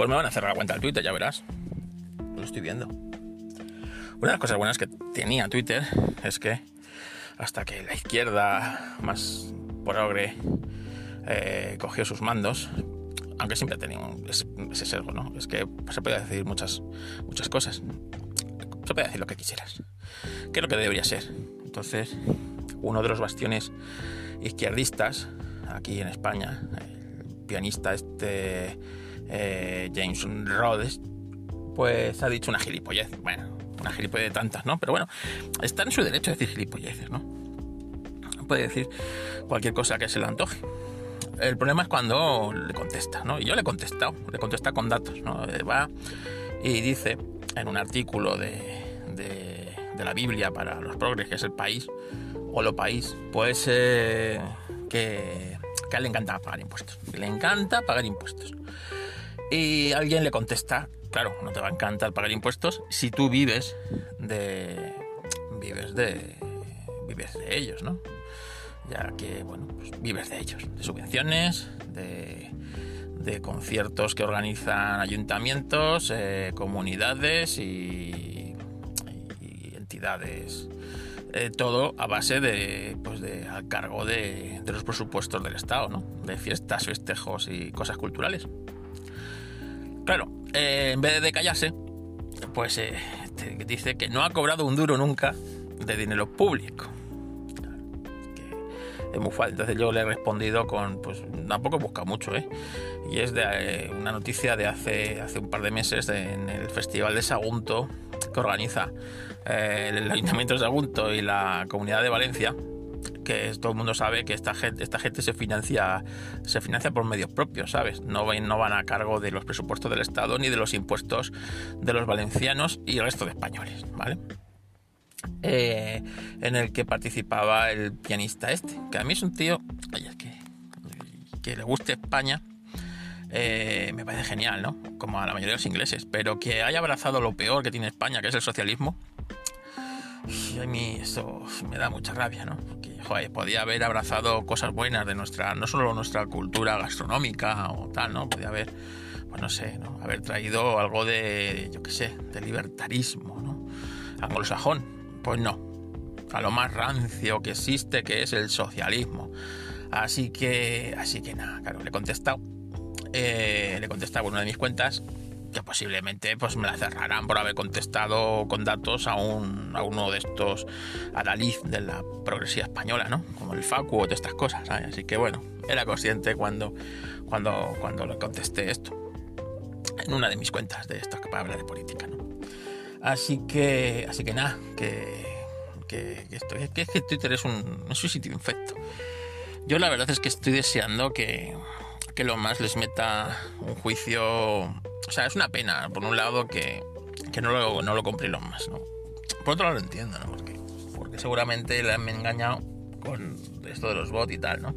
Pues me van a cerrar la cuenta del Twitter, ya verás. Lo estoy viendo. Una de las cosas buenas que tenía Twitter es que hasta que la izquierda más progre eh, cogió sus mandos, aunque siempre ha tenido ese, ese sesgo, ¿no? Es que se puede decir muchas, muchas cosas. Se puede decir lo que quisieras. ¿Qué es lo que debería ser? Entonces, uno de los bastiones izquierdistas aquí en España, el pianista este eh, James Rhodes, pues ha dicho una gilipollez. Bueno, una gilipollez de tantas, ¿no? Pero bueno, está en su derecho a decir gilipolleces, ¿no? Puede decir cualquier cosa que se le antoje. El problema es cuando le contesta, ¿no? Y yo le he contestado, le contesta con datos, ¿no? Eh, va y dice en un artículo de, de, de la Biblia para los progres, que es el país, o lo país, pues eh, que, le encanta pagar impuestos. Le encanta pagar impuestos. Y alguien le contesta, claro, no te va a encantar pagar impuestos si tú vives de. vives de. vives de ellos, ¿no? Ya que, bueno, pues vives de ellos, de subvenciones, de, conciertos que organizan ayuntamientos, eh, comunidades y, y entidades eh, todo a base de, pues de al cargo de, de, los presupuestos del Estado, ¿no? De fiestas, festejos y cosas culturales. Claro, eh, en vez de callarse, pues eh, dice que no ha cobrado un duro nunca de dinero público. Entonces yo le he respondido con, pues tampoco he buscado mucho, ¿eh? Y es de eh, una noticia de hace, hace un par de meses en el Festival de Sagunto que organiza el Ayuntamiento de Sagunto y la Comunidad de Valencia, que todo el mundo sabe que esta gente, esta gente se financia se financia por medios propios, ¿sabes? No, no van a cargo de los presupuestos del Estado ni de los impuestos de los valencianos y el resto de españoles, ¿vale? Eh, en el que participaba el pianista este, que a mí es un tío que le guste España, eh, me parece genial, ¿no? Como a la mayoría de los ingleses, pero que haya abrazado lo peor que tiene España, que es el socialismo, y a mí eso me da mucha rabia, ¿no? Porque, joder, podía haber abrazado cosas buenas de nuestra, no solo nuestra cultura gastronómica o tal, ¿no? Podía haber, pues no sé, ¿no? Haber traído algo de, yo qué sé, de libertarismo, ¿no? Anglosajón, pues no, a lo más rancio que existe, que es el socialismo. Así que, así que nada, claro, le he contestado. Eh, le he contestado una de mis cuentas que posiblemente pues me la cerrarán por haber contestado con datos a, un, a uno de estos adalid de la progresía española, ¿no? Como el Facu o de estas cosas. Así que bueno, era consciente cuando, cuando, cuando le contesté esto. En una de mis cuentas de estos que para de política, ¿no? Así que, así que nada, que, que, que, que, que Twitter es un, es un sitio infecto. Yo la verdad es que estoy deseando que, que lo más les meta un juicio. O sea, es una pena, por un lado, que, que no, lo, no lo compre los más, ¿no? Por otro lado lo entiendo, ¿no? Porque, porque seguramente le han engañado con esto de los bots y tal, ¿no?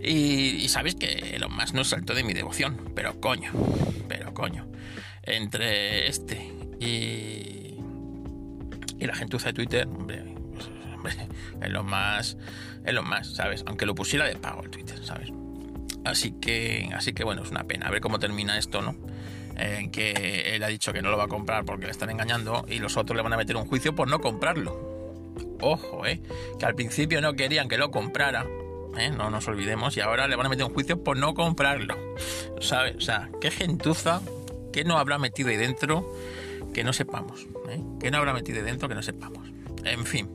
Y, y sabéis que lo más no es salto de mi devoción, pero coño, pero coño. Entre este y, y la gentuza de Twitter, hombre, pues, hombre, es lo más, es lo más, ¿sabes? Aunque lo pusiera de pago el Twitter, ¿sabes? Así que, así que bueno, es una pena. A ver cómo termina esto, ¿no? En que él ha dicho que no lo va a comprar porque le están engañando y los otros le van a meter un juicio por no comprarlo. Ojo, ¿eh? Que al principio no querían que lo comprara, ¿eh? no nos olvidemos, y ahora le van a meter un juicio por no comprarlo. ¿Sabes? O sea, qué gentuza, qué no habrá metido ahí dentro que no sepamos, ¿eh? que no habrá metido ahí dentro que no sepamos. En fin,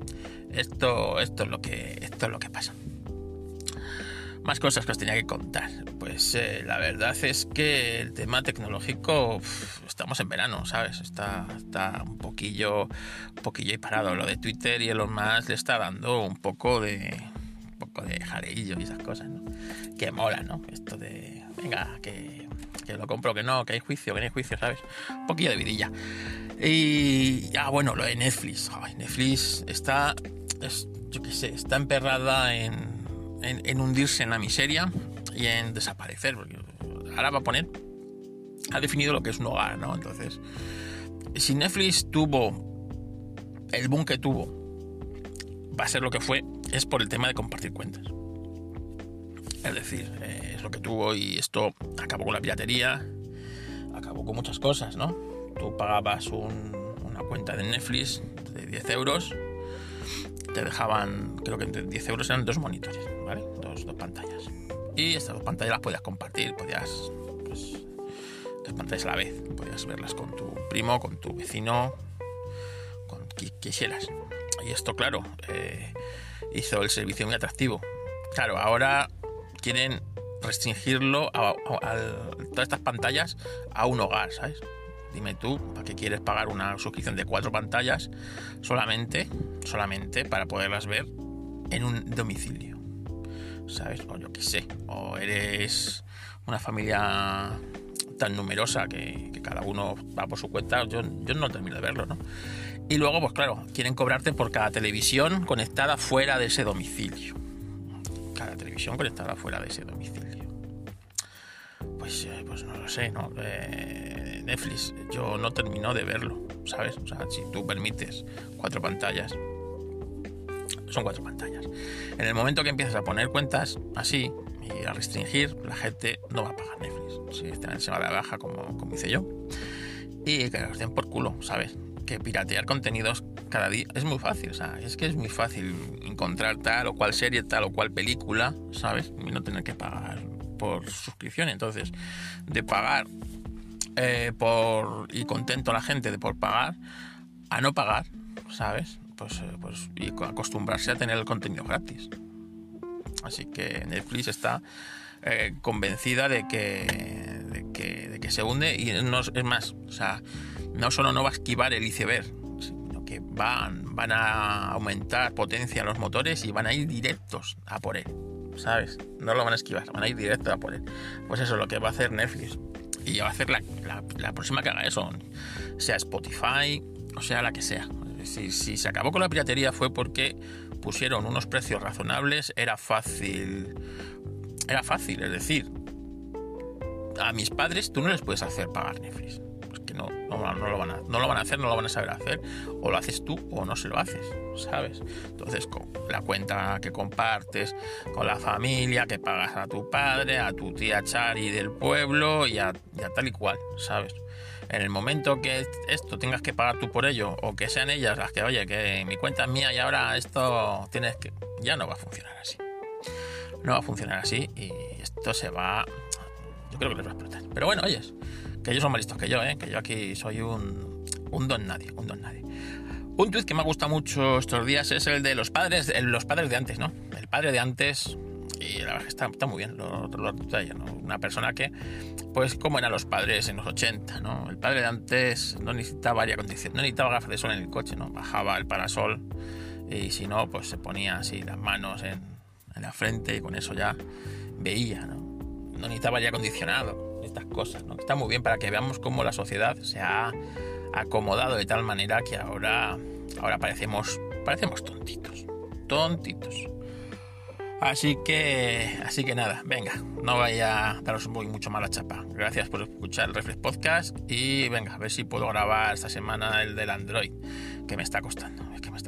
esto, esto, es, lo que, esto es lo que pasa. Más cosas que os tenía que contar. Pues eh, la verdad es que el tema tecnológico, estamos en verano, ¿sabes? Está, está un poquillo, un poquillo ahí parado. Lo de Twitter y Elon Musk le está dando un poco de, un poco de y esas cosas. Que mola, ¿no? Esto de, venga, que, que lo compro, que no, que hay juicio, que no hay juicio, ¿sabes? Un poquillo de vidilla. Y ya, ah, bueno, lo de Netflix. Netflix está, es, yo qué sé, está emperrada en en, hundirse en la miseria y en desaparecer. Porque ahora va a poner, ha definido lo que es un hogar, ¿no? Entonces, si Netflix tuvo el boom que tuvo, va a ser lo que fue, es por el tema de compartir cuentas. Es decir, eh, es lo que tuvo y esto acabó con la piratería, acabó con muchas cosas, ¿no? Tú pagabas una cuenta de Netflix de 10 euros, te dejaban, creo que entre 10 euros eran dos monitores. Dos, pantallas. Y estas dos pantallas las podías compartir, podías, pues, dos a la vez, podías verlas con tu primo, con tu vecino, con quien quisieras. Y esto, claro, eh, hizo el servicio muy atractivo. Claro, ahora quieren restringirlo a, todas estas pantallas a un hogar, ¿sabes? Dime tú, ¿para qué quieres pagar una suscripción de cuatro pantallas solamente, solamente para poderlas ver en un domicilio? ¿Sabes? O yo qué sé. O eres una familia tan numerosa que, cada uno va por su cuenta. Yo, yo no termino de verlo, ¿no? Y luego, pues claro, quieren cobrarte por cada televisión conectada fuera de ese domicilio. Cada televisión conectada fuera de ese domicilio. Pues, eh, pues no lo sé, ¿no? Eh, Netflix, yo no termino de verlo, ¿sabes? O sea, si tú permites cuatro pantallas, son cuatro pantallas. En el momento que empiezas a poner cuentas así y a restringir, la gente no va a pagar Netflix. Si este se va de baja, como, como hice yo. Y que los den por culo, ¿sabes? que piratear contenidos cada día es muy fácil, o sea, es que es muy fácil encontrar tal o cual serie, tal o cual película, ¿sabes? Y no tener que pagar por suscripción. Entonces, de pagar eh, por y contento a la gente de por pagar a no pagar, ¿sabes? Pues, eh, pues y acostumbrarse a tener el contenido gratis. Así que Netflix está eh, convencida de que, de que, se hunde y es más, o sea, no solo no va a esquivar el iceberg, sino que van, van a aumentar potencia los motores y van a ir directos a por él. ¿Sabes? No lo van a esquivar, van a ir directos a por él. Pues eso es lo que va a hacer Netflix. Y va a hacer la, la, próxima que haga eso. Sea Spotify o sea la que sea. Si, si se acabó con la piratería fue porque pusieron unos precios razonables, era fácil. Era fácil, es decir, a mis padres tú no les puedes hacer pagar Netflix no, no, lo van a, no lo van a hacer, no lo van a saber hacer. O lo haces tú o no se lo haces, ¿sabes? Entonces, con la cuenta que compartes con la familia, que pagas a tu padre, a tu tía Chari del pueblo y a, tal y cual, ¿sabes? En el momento que esto tengas que pagar tú por ello, o que sean ellas las que, oye, que mi cuenta es mía y ahora esto tienes que. Ya no va a funcionar así. No va a funcionar así y esto se va. Yo creo que les va a explotar. Pero bueno, oyes, que ellos son más listos que yo, ¿eh? que yo aquí soy un, un don nadie, un don nadie. Un tweet que me ha gustado mucho estos días es el de los padres, los padres de antes, ¿no? El padre de antes, y la verdad que está, muy bien, lo, lo, Una persona que, pues, como eran los padres en los 80, ¿no? El padre de antes no necesitaba aire acondicionado, no necesitaba gafas de sol en el coche, ¿no? Bajaba el parasol y si no, pues se ponía así las manos en, en la frente y con eso ya veía, ¿no? No necesitaba aire acondicionado estas cosas, ¿no? Está muy bien para que veamos cómo la sociedad se ha acomodado de tal manera que ahora, ahora parecemos, parecemos tontitos, tontitos. Así que, así que nada, venga, no vaya a daros muy mucho mala chapa. Gracias por escuchar el Reflex Podcast y venga, a ver si puedo grabar esta semana el del Android, que me está costando, es que me está